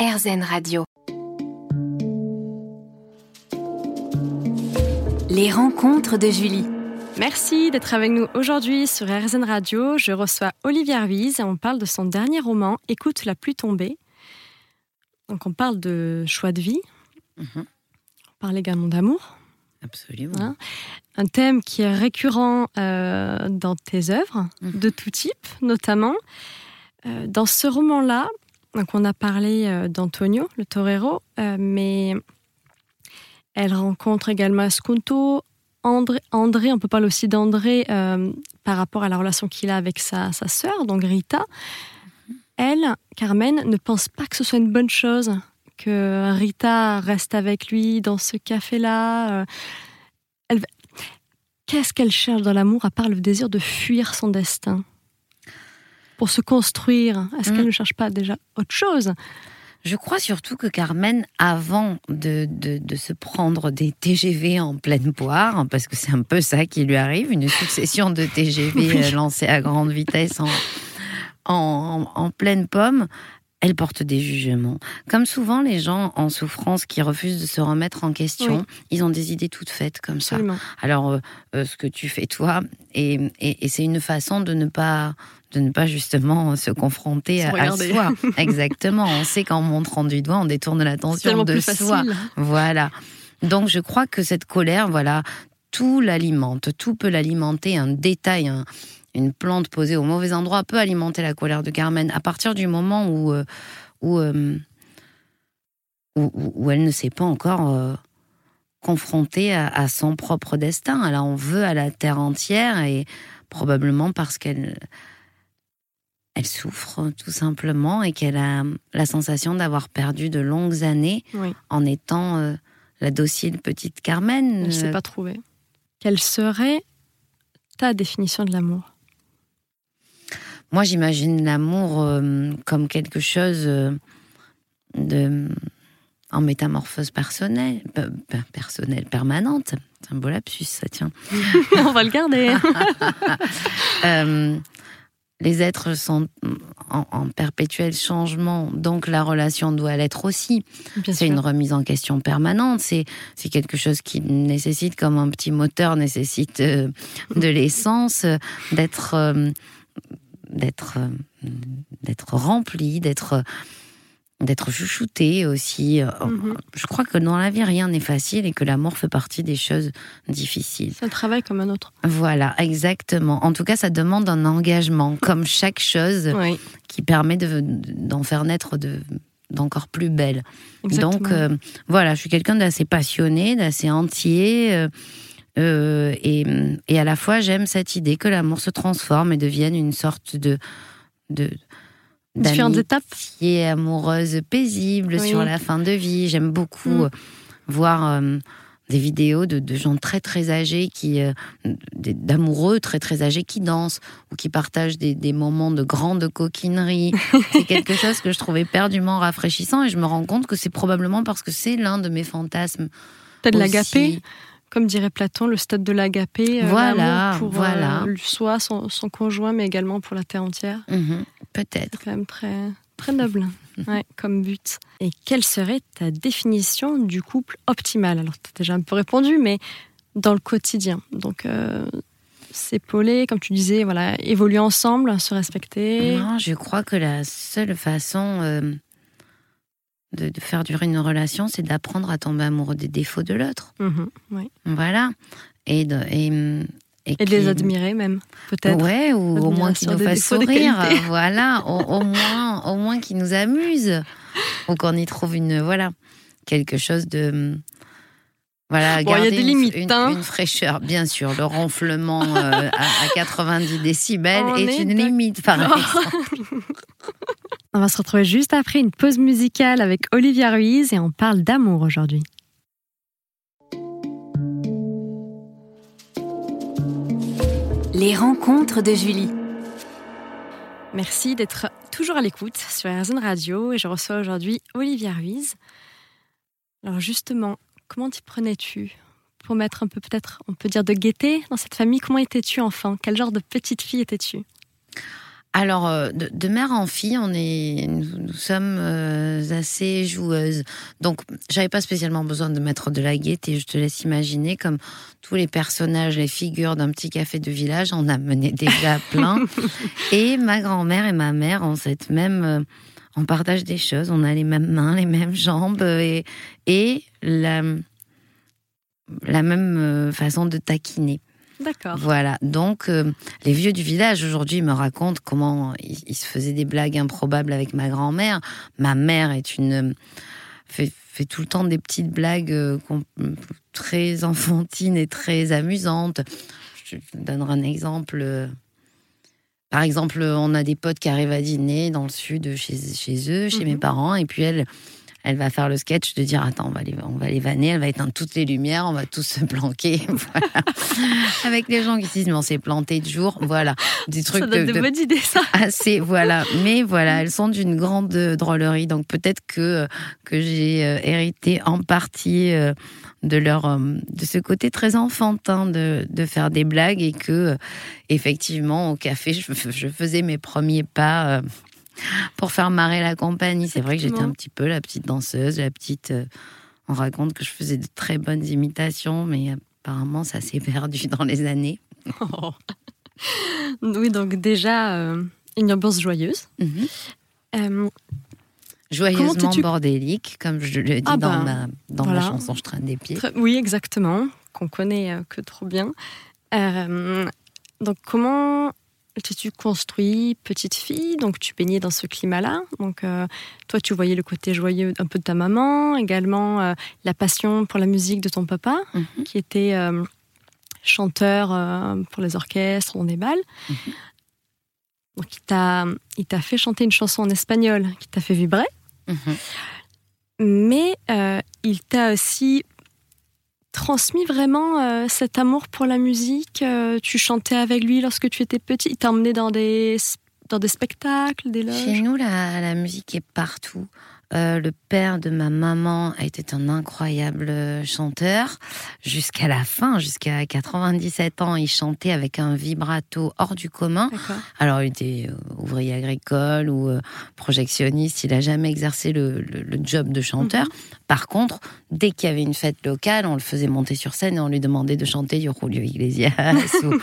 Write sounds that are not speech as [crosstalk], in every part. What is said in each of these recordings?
RZN Radio. Les rencontres de Julie. Merci d'être avec nous aujourd'hui sur RZN Radio. Je reçois Olivier Ruiz et on parle de son dernier roman, Écoute la pluie tombée. Donc on parle de choix de vie. Mhm. On parle également d'amour. Absolument. Hein Un thème qui est récurrent euh, dans tes œuvres, Mhm. de tout type notamment. Euh, dans ce roman-là, donc on a parlé euh, d'Antonio, le torero, euh, mais elle rencontre également Ascunto, André, on peut parler aussi d'André euh, par rapport à la relation qu'il a avec sa, sa sœur, donc Rita. Elle, Carmen, ne pense pas que ce soit une bonne chose que Rita reste avec lui dans ce café-là. Qu'est-ce qu'elle cherche dans l'amour à part le désir de fuir son destin? Pour se construire, est-ce Mm. qu'elle ne cherche pas déjà autre chose? Je crois surtout que Carmen, avant de, de, de se prendre des TGV en pleine poire, parce que c'est un peu ça qui lui arrive, une succession de TGV [laughs] Oui. euh, lancés à grande vitesse en, en, en pleine pomme, elle porte des jugements. Comme souvent, les gens en souffrance qui refusent de se remettre en question, Oui. ils ont des idées toutes faites comme ça. Alors, euh, euh, ce que tu fais toi, et, et, et c'est une façon de ne pas de ne pas justement se confronter à, soi. [laughs] Exactement. On sait qu'en montrant du doigt, on détourne l'attention de soi. facile. Voilà. Donc, je crois que cette colère, voilà, tout l'alimente. Tout peut l'alimenter. Un détail, un- une plante posée au mauvais endroit peut alimenter la colère de Carmen. À partir du moment où euh, où, euh, où, où- où elle ne s'est pas encore euh, confrontée à, à son propre destin. Elle en veut à la terre entière et probablement parce qu'elle elle souffre tout simplement et qu'elle a la sensation d'avoir perdu de longues années Oui. en étant euh, la docile petite Carmen. Elle ne s'est pas trouvée. Quelle serait ta définition de l'amour? Moi, j'imagine l'amour euh, comme quelque chose euh, de en métamorphose personnelle, pe- pe- personnelle permanente. C'est un beau lapsus, ça tient. [laughs] On va le garder. [laughs] Les êtres sont en, en perpétuel changement, donc la relation doit l'être aussi. C'est une remise en question permanente. C'est quelque chose qui nécessite, comme un petit moteur nécessite euh, de l'essence, euh, d'être euh, d'être euh, d'être rempli, d'être d'être chouchouté aussi. Euh, Mhm. Je crois que dans la vie rien n'est facile et que l'amour fait partie des choses difficiles. C'est un travail comme un autre. Voilà, exactement. En tout cas, ça demande un engagement, comme chaque chose Oui, qui permet de- d'en faire naître de d'encore plus belle. exactement. Donc euh, voilà, je suis quelqu'un d'assez passionné, d'assez entier. euh, euh, et, et à la fois, j'aime cette idée que l'amour se transforme et devienne une sorte de. de Différentes étapes. d'amitié amoureuse paisible Oui. sur la fin de vie. J'aime beaucoup Mm. euh, voir euh, des vidéos de, de gens très très âgés qui euh, d'amoureux très très âgés qui dansent ou qui partagent des, des moments de grande coquinerie. [laughs] c'est quelque chose que je trouvais perdument rafraîchissant et je me rends compte que c'est probablement parce que c'est l'un de mes fantasmes. T'as de l'agapé, comme dirait Platon, le stade de l'agapé. euh, Voilà, pour voilà. euh, soi, son, son conjoint, mais également pour la terre entière. Mhm, Peut-être. C'est quand même très, très noble ouais, comme but. Et quelle serait ta définition du couple optimal? Alors, tu as déjà un peu répondu, mais dans le quotidien. Donc, euh, s'épauler, comme tu disais, voilà, évoluer ensemble, se respecter. Non, je crois que la seule façon euh, de, de faire durer une relation, c'est d'apprendre à tomber amoureux des défauts de l'autre. Mhm. Voilà. Et de, et, Et de les admirer même, peut-être. Ouais, ou au moins qu'ils nous fassent sourire. [laughs] Voilà, au, au moins, au moins qu'ils nous amusent. Ou qu'on y trouve une, voilà, quelque chose de. Voilà, Bon, il y a garder des limites, une, hein. une fraîcheur, bien sûr. Le ronflement euh, à, à 90 décibels [laughs] On est, est une limite, par [laughs] exemple. On va se retrouver juste après une pause musicale avec Olivia Ruiz et on parle d'amour aujourd'hui. Les rencontres de Julie. Merci d'être toujours à l'écoute sur RZN Radio et je reçois aujourd'hui Olivia Ruiz. Alors justement, comment t'y prenais-tu pour mettre un peu peut-être, on peut dire de gaieté dans cette famille? Comment étais-tu enfant? Quel genre de petite fille étais-tu? Alors, euh, de, de, mère en fille, on est, nous, nous sommes euh, assez joueuses. Donc, j'avais pas spécialement besoin de mettre de la gaieté. Je te laisse imaginer, comme tous les personnages, les figures d'un petit café de village, on a mené déjà [laughs] plein. et ma grand-mère et ma mère ont cette même, euh, on partage des choses. On a les mêmes mains, les mêmes jambes et, et la, la même façon de taquiner. D'accord. Voilà. Donc, euh, les vieux du village aujourd'hui me racontent comment ils, ils, se faisaient des blagues improbables avec ma grand-mère. Ma mère est une fait, fait, tout le temps des petites blagues euh, très enfantines et très amusantes. Je te donnerai un exemple. Par exemple, on a des potes qui arrivent à dîner dans le sud chez, chez eux, chez mes parents, et puis elle, elle va faire le sketch de dire attends on va les on va les vanner elle va éteindre toutes les lumières on va tous se planquer [laughs] voilà. avec les gens qui disent mais on s'est planté de jour voilà. Des trucs ça donne de, de, de bonnes idées ça. [laughs] assez voilà. Mais voilà elles sont d'une grande drôlerie. Donc peut-être que que j'ai euh, hérité en partie euh, de leur euh, de ce côté très enfantin de, de faire des blagues et que effectivement au café je, je faisais mes premiers pas pour faire marrer la compagnie. C'est vrai que j'étais un petit peu la petite danseuse, la petite. Euh, on raconte que je faisais de très bonnes imitations, mais apparemment ça s'est [laughs] perdu dans les années. Oh. [laughs] Oui, donc déjà euh, une ambiance joyeuse. Mm -hmm. euh, Joyeusement bordélique, comme je le dis ah dans, ben, ma, dans voilà. ma chanson Je traîne des pieds. Oui, exactement, qu'on connaît euh, que trop bien. Euh, donc comment tu construis petite fille, donc tu baignais dans ce climat-là. Donc euh, toi, tu voyais le côté joyeux un peu de ta maman, également euh, la passion pour la musique de ton papa, mm -hmm. qui était euh, chanteur pour les orchestres, on des balles. Mm -hmm. Donc il t'a, fait chanter une chanson en espagnol qui t'a fait vibrer. Mm -hmm. Mais il t'a aussi transmis vraiment euh, cet amour pour la musique euh, Tu chantais avec lui lorsque tu étais petit Il t'a emmené dans des, dans des spectacles, des loges? Chez nous, la, la musique est partout. Euh, le père de ma maman était un incroyable chanteur. Jusqu'à la fin, jusqu'à 97 ans, il chantait avec un vibrato hors du commun. Alors, il était euh, ouvrier agricole ou euh, projectionniste. Il a jamais exercé le, le, le job de chanteur. -hmm. Par contre, dès qu'il y avait une fête locale, on le faisait monter sur scène et on lui demandait de chanter du Julio Iglesias. [laughs] ou,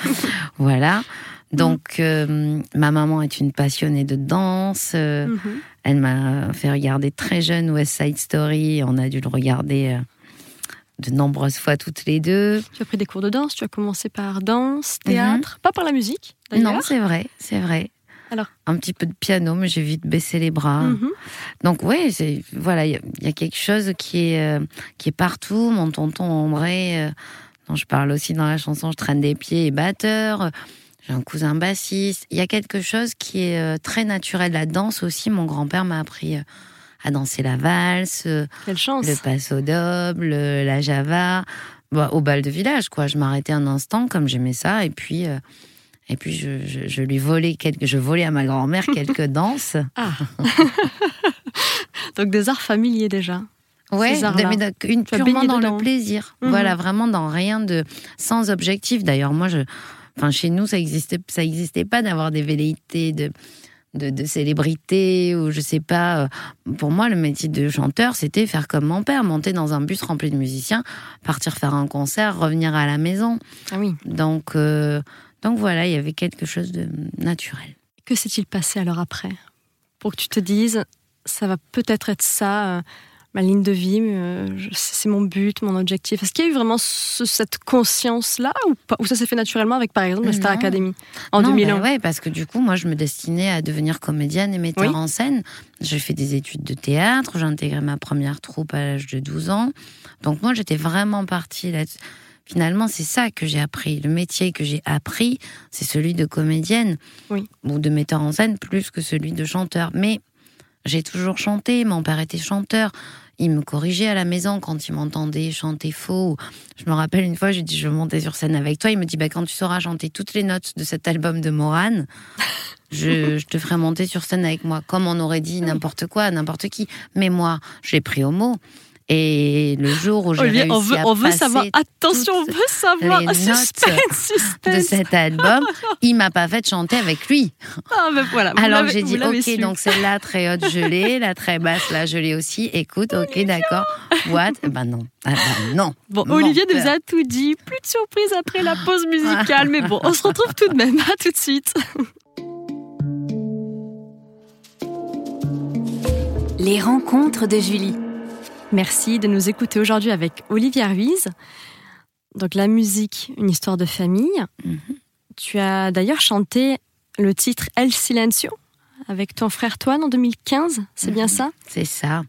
voilà. Donc, euh, ma maman est une passionnée de danse. Euh, mm -hmm. Elle m'a fait regarder très jeune West Side Story. On a dû le regarder euh, de nombreuses fois toutes les deux. Tu as pris des cours de danse. Tu as commencé par danse, théâtre, mm -hmm. pas par la musique. Non, c'est vrai, c'est vrai. Alors un petit peu de piano, mais j'ai vite baissé les bras. Mm -hmm. Donc oui, voilà, il y, y, a quelque chose qui est euh, qui est partout. Mon tonton André, euh, dont je parle aussi dans la chanson, je traîne des pieds et batteur. J'ai un cousin bassiste. Il y a quelque chose qui est euh, très naturel. La danse aussi, mon grand-père m'a appris euh, à danser la valse, Quelle chance. le passo doble, la java, bah, au bal de village. Quoi, je m'arrêtais un instant comme j'aimais ça, et puis euh, et puis je, je, je, lui volais quelques, je volais à ma grand-mère quelques [laughs] danses. Ah. [laughs] Donc des arts familiers déjà. Ouais, mais une, purement dans dedans. le plaisir. Mmh. Voilà, vraiment dans rien de sans objectif. D'ailleurs, moi je Enfin, chez nous, ça existait, ça existait pas d'avoir des velléités de, de, de célébrité ou je sais pas. euh, Pour moi, le métier de chanteur, c'était faire comme mon père, monter dans un bus rempli de musiciens, partir faire un concert, revenir à la maison. Ah oui. Donc, euh, donc voilà, il y avait quelque chose de naturel. Que s'est-il passé alors après? Pour que tu te dises, ça va peut-être être ça. Euh ma ligne de vie, euh, c'est mon but, mon objectif. Est-ce qu'il y a eu vraiment ce, cette conscience-là ou, pas, ou ça s'est fait naturellement avec, par exemple, la Star non. Academy en non, 2001 bah ouais, parce que du coup, moi, je me destinais à devenir comédienne et metteur oui. en scène. J'ai fait des études de théâtre, j'ai intégré ma première troupe à l'âge de 12 ans. Donc moi, j'étais vraiment partie là Finalement, c'est ça que j'ai appris. Le métier que j'ai appris, c'est celui de comédienne oui. ou de metteur en scène plus que celui de chanteur. Mais j'ai toujours chanté, mon père était chanteur. Il me corrigeait à la maison quand il m'entendait chanter faux. Je me rappelle une fois, j'ai dit je vais monter sur scène avec toi. Il me dit bah, quand tu sauras chanter toutes les notes de cet album de Morane, je, [laughs] je, te ferai monter sur scène avec moi. Comme on aurait dit n'importe quoi, n'importe qui. Mais moi, je l'ai pris au mot. Et le jour où j'ai Olivier, réussi on veut, à on veut passer savoir. Attention, on toutes veut savoir. les notes suspense, suspense. de cet album, il m'a pas fait chanter avec lui. Ah, ben voilà. Alors j'ai dit ok, su. donc celle-là très haute je l'ai, la très basse là je l'ai aussi. Écoute, ok d'accord. What? Ben non, ah ben non. Bon, Olivier nous a tout dit. Plus de surprise après la pause musicale. mais bon, on se retrouve tout de même. À tout de suite. Les rencontres de Julie. Merci de nous écouter aujourd'hui avec Olivier Ruiz. Donc la musique, une histoire de famille. Mhm. Tu as d'ailleurs chanté le titre El Silencio avec ton frère Toine en 2015, c'est bien Mhm. ça? C'est ça.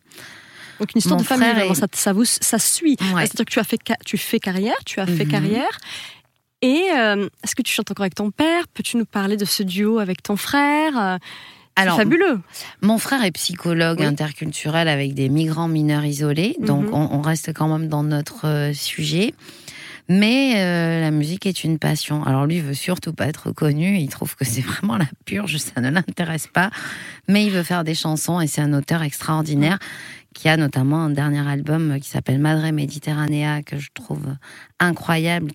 Donc une histoire Mon de famille, frère vraiment, est- ça, ça, vous, ça suit. Ouais. C'est-à-dire que tu as fait, tu fais carrière, tu as fait Mhm. carrière. Et euh, est-ce que tu chantes encore avec ton père? Peux-tu nous parler de ce duo avec ton frère? Alors, fabuleux. Mon frère est psychologue Oui. interculturel avec des migrants mineurs isolés, donc Mhm. on, on reste quand même dans notre euh, sujet. Mais euh, la musique est une passion. Alors lui il veut surtout pas être connu, il trouve que c'est vraiment la purge, ça ne l'intéresse pas. Mais il veut faire des chansons et c'est un auteur extraordinaire qui a notamment un dernier album qui s'appelle Madre Mediterranea que je trouve incroyable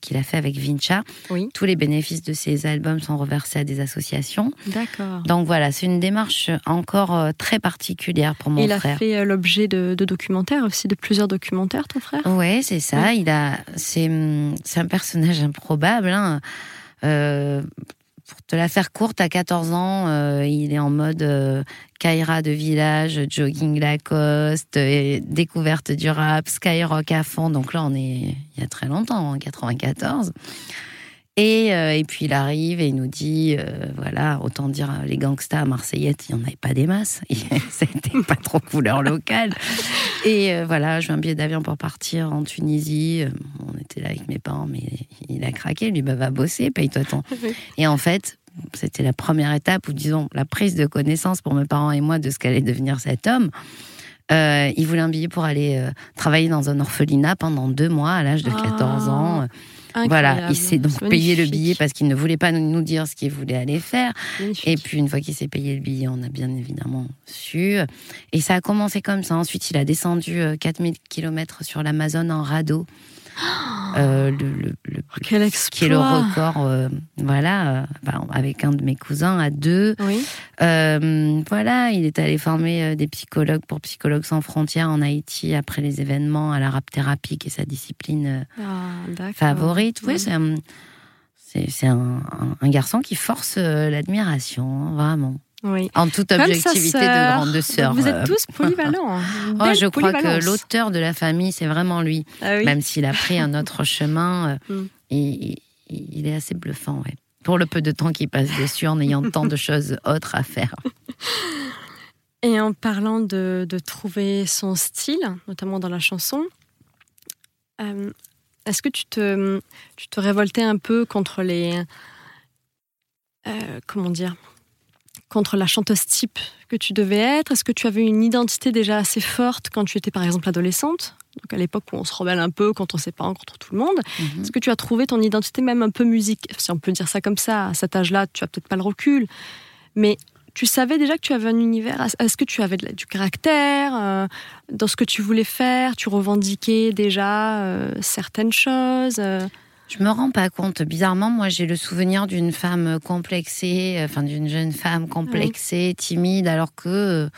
qu'il a fait avec Vincha. Oui. Tous les bénéfices de ces albums sont reversés à des associations. D'accord. Donc voilà, c'est une démarche encore euh, très particulière pour mon Il a frère. fait euh, l'objet de, de documentaires aussi, de plusieurs documentaires, ton frère? Ouais, c'est ça. Il a, c'est, hum, c'est un personnage improbable. hein. Euh, pour te la faire courte, à 14 ans, euh, il est en mode euh, Kaira de village, jogging Lacoste, et découverte du rap, Skyrock à fond. Donc là, on est il y a très longtemps, en 94. Et, euh, et puis il arrive et il nous dit, euh, voilà, autant dire les gangsters à Marseillette, il n'y en avait pas des masses. [laughs] C'était pas trop couleur locale. Et euh, voilà, je veux un billet d'avion pour partir en Tunisie. Euh, On était là avec mes parents, mais il a craqué. Lui, bah, va bosser, paye-toi ton. Et en fait, c'était la première étape, ou disons, la prise de connaissance pour mes parents et moi de ce qu'allait devenir cet homme. Il voulait un billet pour aller travailler dans un orphelinat pendant deux mois à l'âge de 14 Ah, ans. Voilà, il s'est donc payé le billet parce qu'il ne voulait pas nous dire ce qu'il voulait aller faire. Magnifique. Et puis une fois qu'il s'est payé le billet, on a bien évidemment su. Et ça a commencé comme ça. Ensuite, il a descendu euh, 4000 km sur l'Amazon en radeau. Euh, le, le- le- Quel exploit. qui est le record, euh, voilà, euh, enfin, avec un de mes cousins à deux. Oui. Euh, voilà, il est allé former euh, des psychologues pour Psychologues sans frontières en Haïti après les événements à la rap thérapie, qui est sa discipline euh, Ah, favorite. Oui, Ouais. c'est un, garçon qui force euh, l'admiration, hein, vraiment. Oui. En toute objectivité de sœur. grande sœur. Vous euh. êtes tous polyvalents. [laughs] Une Oh, je crois que l'auteur de la famille, c'est vraiment lui. Ah oui. Même s'il a pris un autre [laughs] chemin, euh, Mm. il, il- il est assez bluffant, ouais. Pour le peu de temps qu'il passe dessus en ayant tant de [laughs] choses autres à faire. Et en parlant de, de trouver son style, notamment dans la chanson, euh, est-ce que tu te, tu te révoltais un peu contre les. euh, comment dire Contre la chanteuse type que tu devais être? Est-ce que tu avais une identité déjà assez forte quand tu étais par exemple adolescente? Donc à l'époque où on se rebelle un peu contre ses parents, contre tout le monde, Mhm. est-ce que tu as trouvé ton identité même un peu musique? Si on peut dire ça comme ça, à cet âge-là, tu as peut-être pas le recul, mais tu savais déjà que tu avais un univers. Est-ce que tu avais du caractère euh, dans ce que tu voulais faire? Tu revendiquais déjà euh, certaines choses euh, Je me rends pas compte. Bizarrement, moi, j'ai le souvenir d'une femme complexée, euh, enfin d'une jeune femme complexée, timide, alors que euh,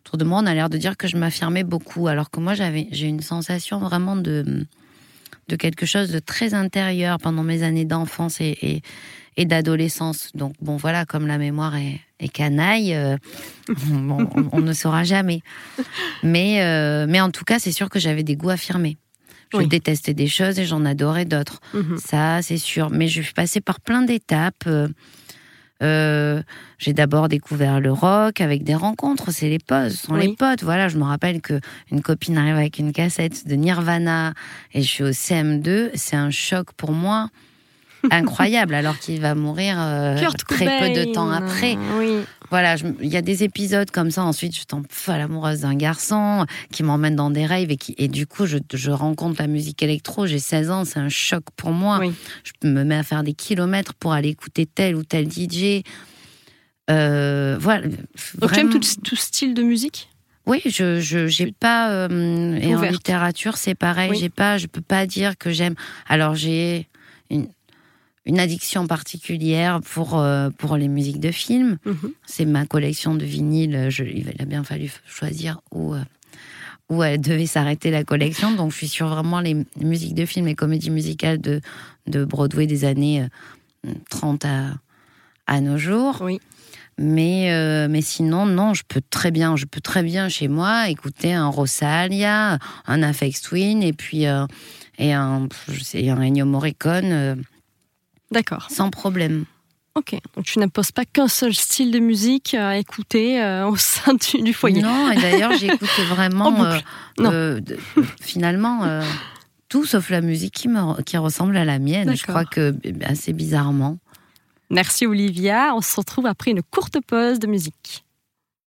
autour de moi, on a l'air de dire que je m'affirmais beaucoup, alors que moi, j'avais, j'ai une sensation vraiment de de quelque chose de très intérieur pendant mes années d'enfance et, et, et d'adolescence. Donc bon, voilà, comme la mémoire est, est canaille, euh, on, on ne saura jamais. [laughs] Mais euh, mais en tout cas, c'est sûr que j'avais des goûts affirmés. Je Oui. détestais des choses et j'en adorais d'autres. mhm. Ça, c'est sûr. Mais je suis passée par plein d'étapes. Euh, euh, j'ai d'abord découvert le rock avec des rencontres. C'est les potes, ce sont Oui. les potes. Voilà, je me rappelle que une copine arrive avec une cassette de Nirvana et je suis au CM2. C'est un choc pour moi [laughs] incroyable, alors qu'il va mourir euh, très peu de temps après. Oui. Voilà, il y a des épisodes comme ça. Ensuite, je tombe folle amoureuse d'un garçon qui m'emmène dans des rêves et, qui, et du coup, je, je rencontre la musique électro. J'ai 16 ans, c'est un choc pour moi. Oui. Je me mets à faire des kilomètres pour aller écouter tel ou tel DJ. Euh, voilà. Donc tu aimes tout, tout style de musique? Oui, je je j'ai pas euh, et en littérature c'est pareil. Oui. J'ai pas, je peux pas dire que j'aime. Alors j'ai une une addiction particulière pour euh, pour les musiques de films. Mhm. C'est ma collection de vinyles. Je, il a bien fallu choisir où euh, où elle devait s'arrêter la collection. Donc je suis sur vraiment les musiques de films et comédies musicales de de Broadway des années euh, 30 à à nos jours. Oui. Mais, euh, mais sinon, non, je peux très bien, je peux très bien chez moi écouter un Rosalia, un Afex Twin et puis euh, et un, je sais, un Ennio Morricone euh, D'accord. sans problème. Ok. Donc tu n'imposes pas qu'un seul style de musique à écouter euh, [laughs] au sein du, du foyer. Non, et d'ailleurs, j'écoute [laughs] En vraiment, euh, euh, de- finalement, tout sauf la musique qui, me, qui ressemble à la mienne. Je crois que assez bizarrement. Merci Olivia. On se retrouve après une courte pause de musique.